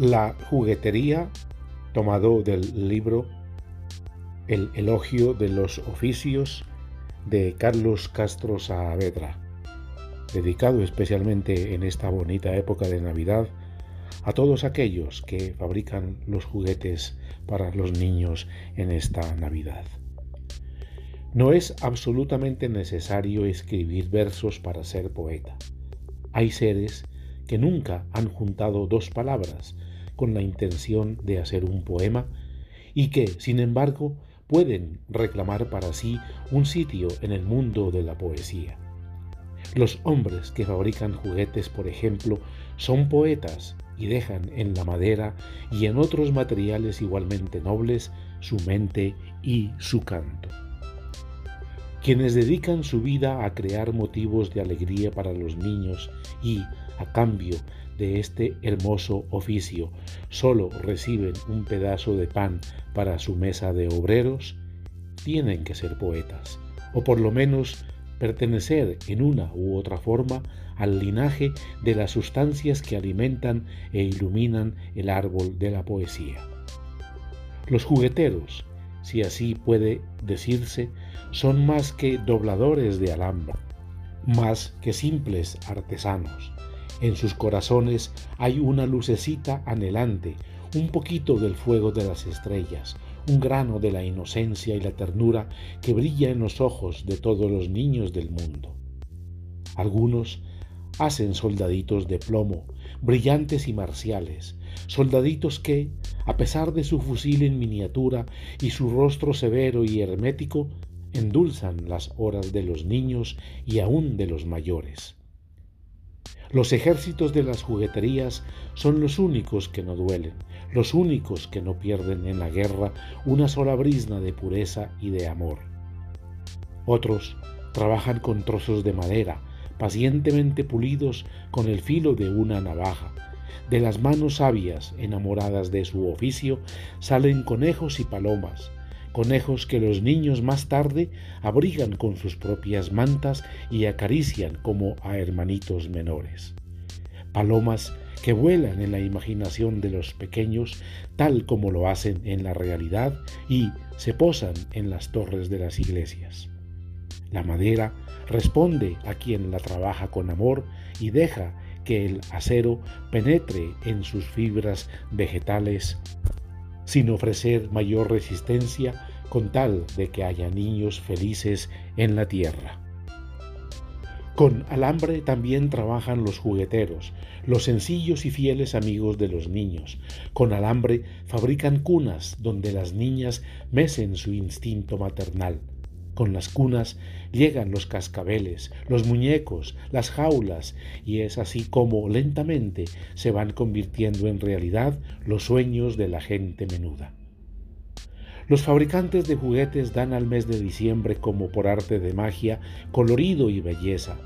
La juguetería, tomado del libro El elogio de los oficios de Carlos Castro Saavedra, dedicado especialmente en esta bonita época de Navidad a todos aquellos que fabrican los juguetes para los niños en esta Navidad. No es absolutamente necesario escribir versos para ser poeta. Hay seres que nunca han juntado dos palabras con la intención de hacer un poema y que, sin embargo, pueden reclamar para sí un sitio en el mundo de la poesía. Los hombres que fabrican juguetes, por ejemplo, son poetas y dejan en la madera y en otros materiales igualmente nobles su mente y su canto. Quienes dedican su vida a crear motivos de alegría para los niños y, a cambio de este hermoso oficio, solo reciben un pedazo de pan para su mesa de obreros, tienen que ser poetas, o por lo menos pertenecer en una u otra forma al linaje de las sustancias que alimentan e iluminan el árbol de la poesía. Los jugueteros, si así puede decirse, son más que dobladores de alambre, más que simples artesanos. En sus corazones hay una lucecita anhelante, un poquito del fuego de las estrellas, un grano de la inocencia y la ternura que brilla en los ojos de todos los niños del mundo. Algunos hacen soldaditos de plomo, brillantes y marciales, soldaditos que, a pesar de su fusil en miniatura y su rostro severo y hermético, endulzan las horas de los niños y aún de los mayores. Los ejércitos de las jugueterías son los únicos que no duelen, los únicos que no pierden en la guerra una sola brisna de pureza y de amor. Otros trabajan con trozos de madera, pacientemente pulidos con el filo de una navaja. De las manos sabias, enamoradas de su oficio, salen conejos y palomas, conejos que los niños más tarde abrigan con sus propias mantas y acarician como a hermanitos menores. Palomas que vuelan en la imaginación de los pequeños tal como lo hacen en la realidad y se posan en las torres de las iglesias. La madera responde a quien la trabaja con amor y deja que el acero penetre en sus fibras vegetales sin ofrecer mayor resistencia con tal de que haya niños felices en la tierra. Con alambre también trabajan los jugueteros, los sencillos y fieles amigos de los niños. Con alambre fabrican cunas donde las niñas mecen su instinto maternal. Con las cunas llegan los cascabeles, los muñecos, las jaulas, y es así como lentamente se van convirtiendo en realidad los sueños de la gente menuda. Los fabricantes de juguetes dan al mes de diciembre como por arte de magia colorido y belleza.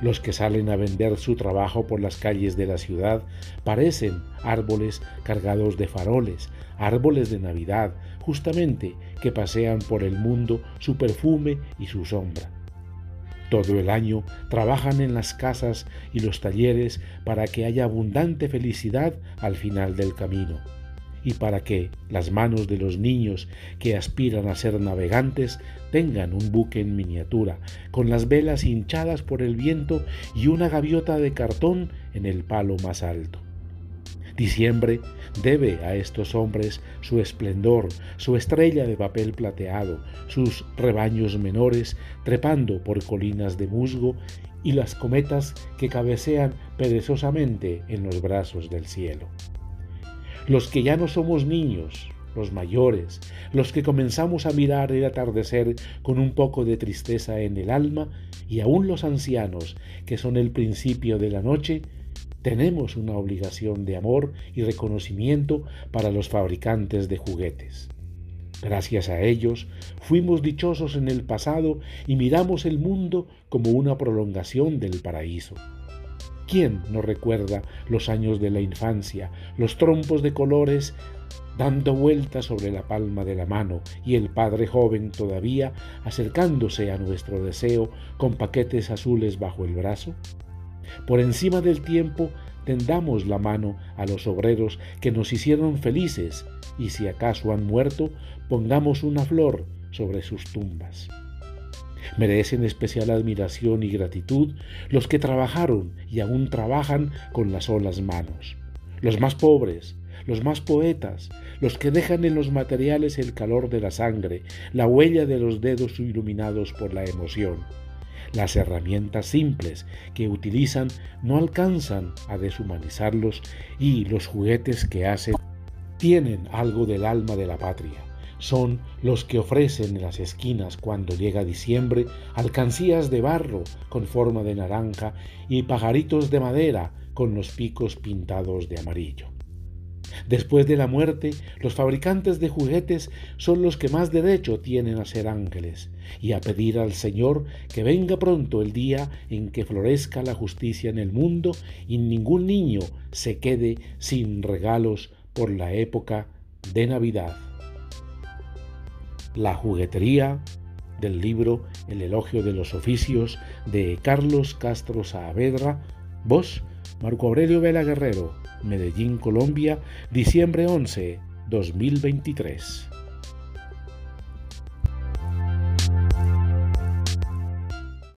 Los que salen a vender su trabajo por las calles de la ciudad parecen árboles cargados de faroles, árboles de Navidad, justamente que pasean por el mundo su perfume y su sombra. Todo el año trabajan en las casas y los talleres para que haya abundante felicidad al final del camino y para que las manos de los niños que aspiran a ser navegantes tengan un buque en miniatura, con las velas hinchadas por el viento y una gaviota de cartón en el palo más alto. Diciembre debe a estos hombres su esplendor, su estrella de papel plateado, sus rebaños menores trepando por colinas de musgo y las cometas que cabecean perezosamente en los brazos del cielo. Los que ya no somos niños, los mayores, los que comenzamos a mirar el atardecer con un poco de tristeza en el alma, y aún los ancianos, que son el principio de la noche, tenemos una obligación de amor y reconocimiento para los fabricantes de juguetes. Gracias a ellos fuimos dichosos en el pasado y miramos el mundo como una prolongación del paraíso. ¿Quién no recuerda los años de la infancia, los trompos de colores dando vueltas sobre la palma de la mano y el padre joven todavía acercándose a nuestro deseo con paquetes azules bajo el brazo? Por encima del tiempo tendamos la mano a los obreros que nos hicieron felices y si acaso han muerto, pongamos una flor sobre sus tumbas. Merecen especial admiración y gratitud los que trabajaron y aún trabajan con las solas manos, los más pobres, los más poetas, los que dejan en los materiales el calor de la sangre, la huella de los dedos iluminados por la emoción. Las herramientas simples que utilizan no alcanzan a deshumanizarlos y los juguetes que hacen tienen algo del alma de la patria. Son los que ofrecen en las esquinas cuando llega diciembre alcancías de barro con forma de naranja y pajaritos de madera con los picos pintados de amarillo. Después de la muerte, los fabricantes de juguetes son los que más derecho tienen a ser ángeles y a pedir al Señor que venga pronto el día en que florezca la justicia en el mundo y ningún niño se quede sin regalos por la época de Navidad. La juguetería del libro El elogio de los oficios de Carlos Castro Saavedra, voz Marco Aurelio Vela Guerrero, Medellín, Colombia, diciembre 11, 2023.